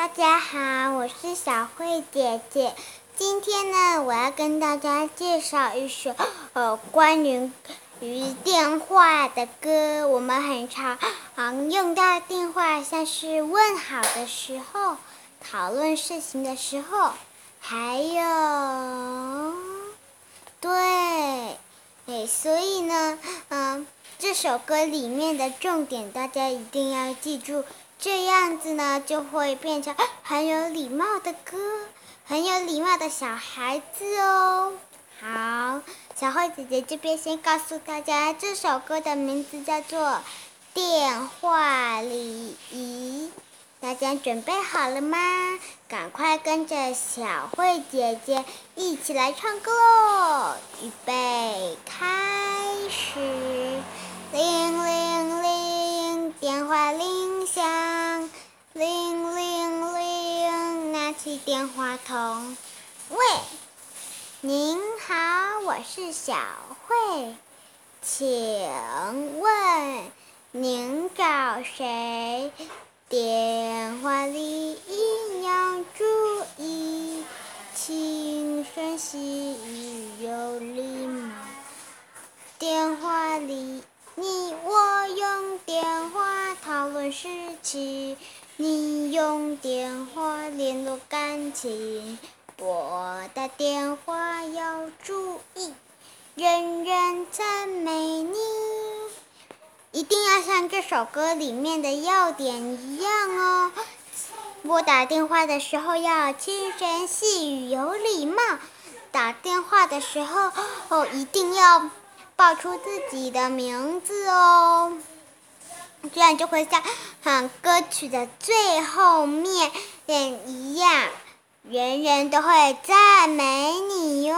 大家好，我是小慧姐姐。今天呢，我要跟大家介绍一首呃关于于电话的歌。我们很常用到电话，像是问好的时候、讨论事情的时候，还有对，哎，所以呢，嗯，这首歌里面的重点，大家一定要记住。这样子呢，就会变成很有礼貌的歌，很有礼貌的小孩子哦。好，小慧姐姐这边先告诉大家，这首歌的名字叫做《电话礼仪》。大家准备好了吗？赶快跟着小慧姐姐一起来唱歌喽！预备，开始。电话筒。喂，您好，我是小慧，请问您找谁？电话礼仪要注意，轻声细语有礼貌。电话里。你我用电话论事情，你用电话联络感情。拨打电话要注意，人人赞美你。一定要像这首歌里面的要点一样哦。拨打电话的时候要轻声细语有礼貌，打电话的时候哦一定要。报出自己的名字哦，这样就会像嗯歌曲的最后面一样，人人都会赞美你哟。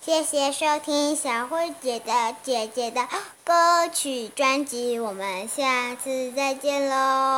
谢谢收听小慧姐的姐姐的歌曲专辑，我们下次再见喽。